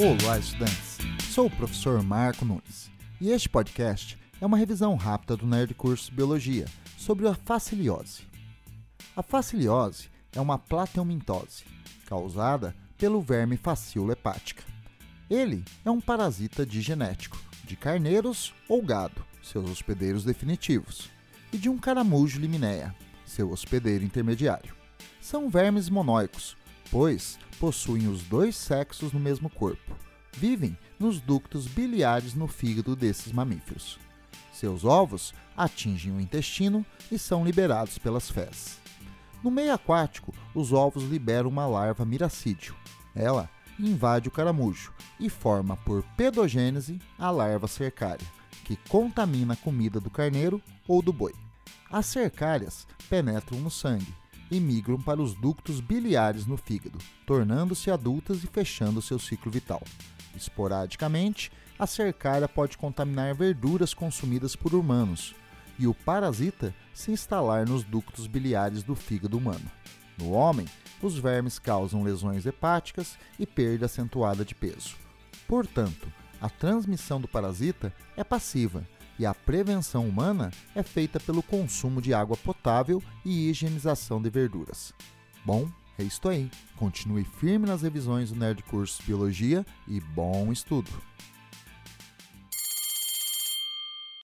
Olá, estudantes! Sou o professor Marco Nunes e este podcast é uma revisão rápida do Nerd Curso Biologia sobre a faciliose. A faciliose é uma plateomintose causada pelo verme Faciola hepática. Ele é um parasita digenético de carneiros ou gado, seus hospedeiros definitivos, e de um caramujo liminéia, seu hospedeiro intermediário. São vermes monóicos, pois possuem os dois sexos no mesmo corpo. Vivem nos ductos biliares no fígado desses mamíferos. Seus ovos atingem o intestino e são liberados pelas fezes. No meio aquático, os ovos liberam uma larva miracídio. Ela invade o caramujo e forma por pedogênese a larva cercária, que contamina a comida do carneiro ou do boi. As cercárias penetram no sangue e migram para os ductos biliares no fígado, tornando-se adultas e fechando seu ciclo vital. Esporadicamente, a cercária pode contaminar verduras consumidas por humanos e o parasita se instalar nos ductos biliares do fígado humano. No homem, os vermes causam lesões hepáticas e perda acentuada de peso. Portanto, a transmissão do parasita é passiva e a prevenção humana é feita pelo consumo de água potável e higienização de verduras. Bom, é isto aí. Continue firme nas revisões do Nerd Curso Biologia e bom estudo!